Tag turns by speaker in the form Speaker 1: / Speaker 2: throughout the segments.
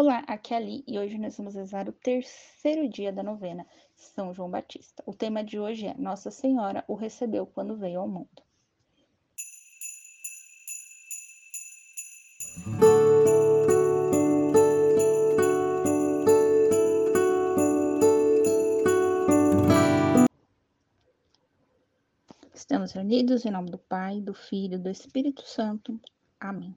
Speaker 1: Olá, aqui é Ali e hoje nós vamos rezar o terceiro dia da novena São João Batista. O tema de hoje é Nossa Senhora o recebeu quando veio ao mundo. Estamos reunidos em nome do Pai, do Filho e do Espírito Santo. Amém.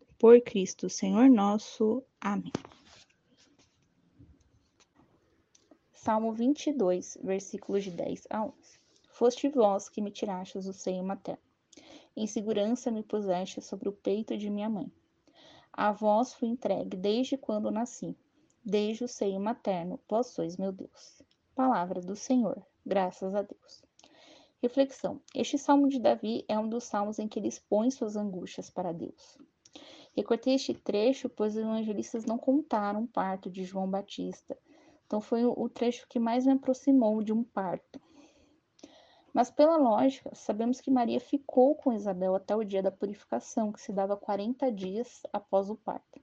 Speaker 1: por Cristo, Senhor nosso. Amém. Salmo 22, versículos de 10 a 11. Foste vós que me tirastes o seio materno. Em segurança me puseste sobre o peito de minha mãe. A vós fui entregue desde quando nasci. Desde o seio materno, vós sois meu Deus. Palavra do Senhor. Graças a Deus. Reflexão. Este salmo de Davi é um dos salmos em que ele expõe suas angústias para Deus. Recortei este trecho, pois os evangelistas não contaram o parto de João Batista. Então foi o trecho que mais me aproximou de um parto. Mas pela lógica, sabemos que Maria ficou com Isabel até o dia da purificação, que se dava 40 dias após o parto.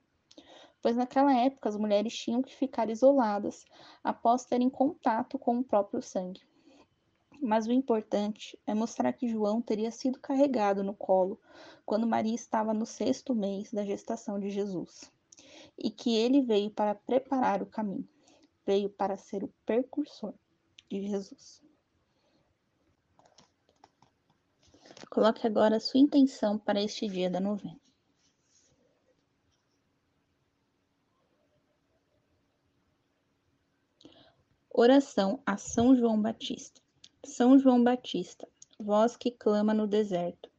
Speaker 1: Pois naquela época as mulheres tinham que ficar isoladas após terem contato com o próprio sangue. Mas o importante é mostrar que João teria sido carregado no colo quando Maria estava no sexto mês da gestação de Jesus, e que ele veio para preparar o caminho, veio para ser o precursor de Jesus. Coloque agora a sua intenção para este dia da novena. Oração a São João Batista. São João Batista, vós que clama no deserto,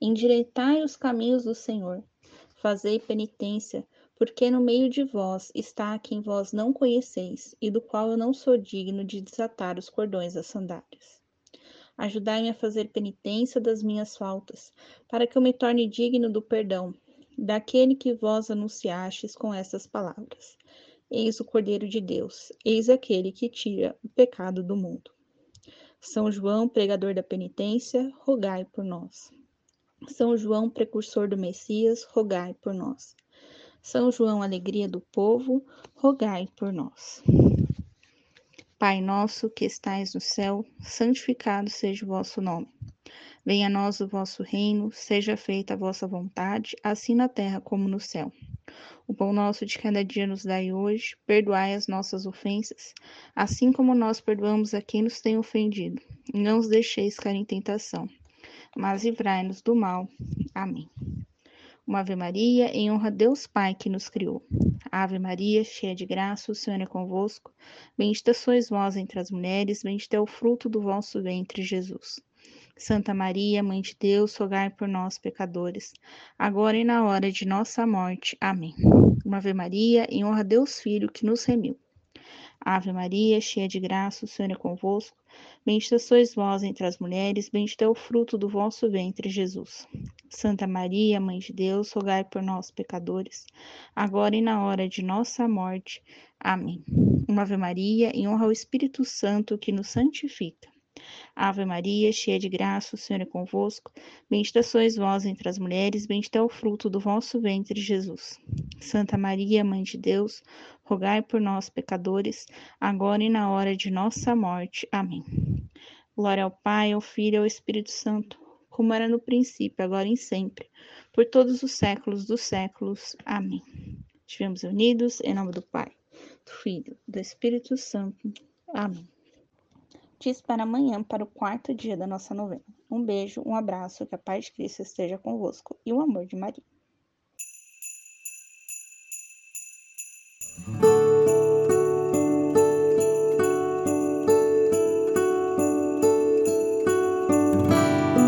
Speaker 1: endireitai os caminhos do Senhor, fazei penitência, porque no meio de vós está quem vós não conheceis, e do qual eu não sou digno de desatar os cordões das sandálias. Ajudai-me a fazer penitência das minhas faltas, para que eu me torne digno do perdão daquele que vós anunciastes com estas palavras. Eis o Cordeiro de Deus, eis aquele que tira o pecado do mundo. São João, pregador da penitência, rogai por nós. São João, precursor do Messias, rogai por nós. São João, alegria do povo, rogai por nós. Pai nosso que estais no céu, santificado seja o vosso nome. Venha a nós o vosso reino, seja feita a vossa vontade, assim na terra como no céu. O pão nosso de cada dia nos dai hoje, perdoai as nossas ofensas, assim como nós perdoamos a quem nos tem ofendido. Não os deixeis cair em tentação, mas livrai-nos do mal. Amém. Uma Ave Maria, em honra a Deus Pai que nos criou. Ave Maria, cheia de graça, o Senhor é convosco. Bendita sois vós entre as mulheres, bendito é o fruto do vosso ventre, Jesus. Santa Maria, Mãe de Deus, rogai por nós, pecadores, agora e na hora de nossa morte. Amém. Uma Ave Maria, em honra a Deus Filho, que nos remiu. Ave Maria, cheia de graça, o Senhor é convosco. Bendita sois vós entre as mulheres, bendito é o fruto do vosso ventre, Jesus. Santa Maria, Mãe de Deus, rogai por nós, pecadores, agora e na hora de nossa morte. Amém. Uma Ave Maria, em honra ao Espírito Santo, que nos santifica. Ave Maria, cheia de graça, o Senhor é convosco. Bendita sois vós entre as mulheres, bendito é o fruto do vosso ventre, Jesus. Santa Maria, Mãe de Deus, rogai por nós, pecadores, agora e na hora de nossa morte. Amém. Glória ao Pai, ao Filho e ao Espírito Santo, como era no princípio, agora e sempre, por todos os séculos dos séculos. Amém. Estivemos unidos em nome do Pai, do Filho, do Espírito Santo. Amém te espero amanhã para o quarto dia da nossa novena. Um beijo, um abraço, que a paz de Cristo esteja convosco e o amor de Maria.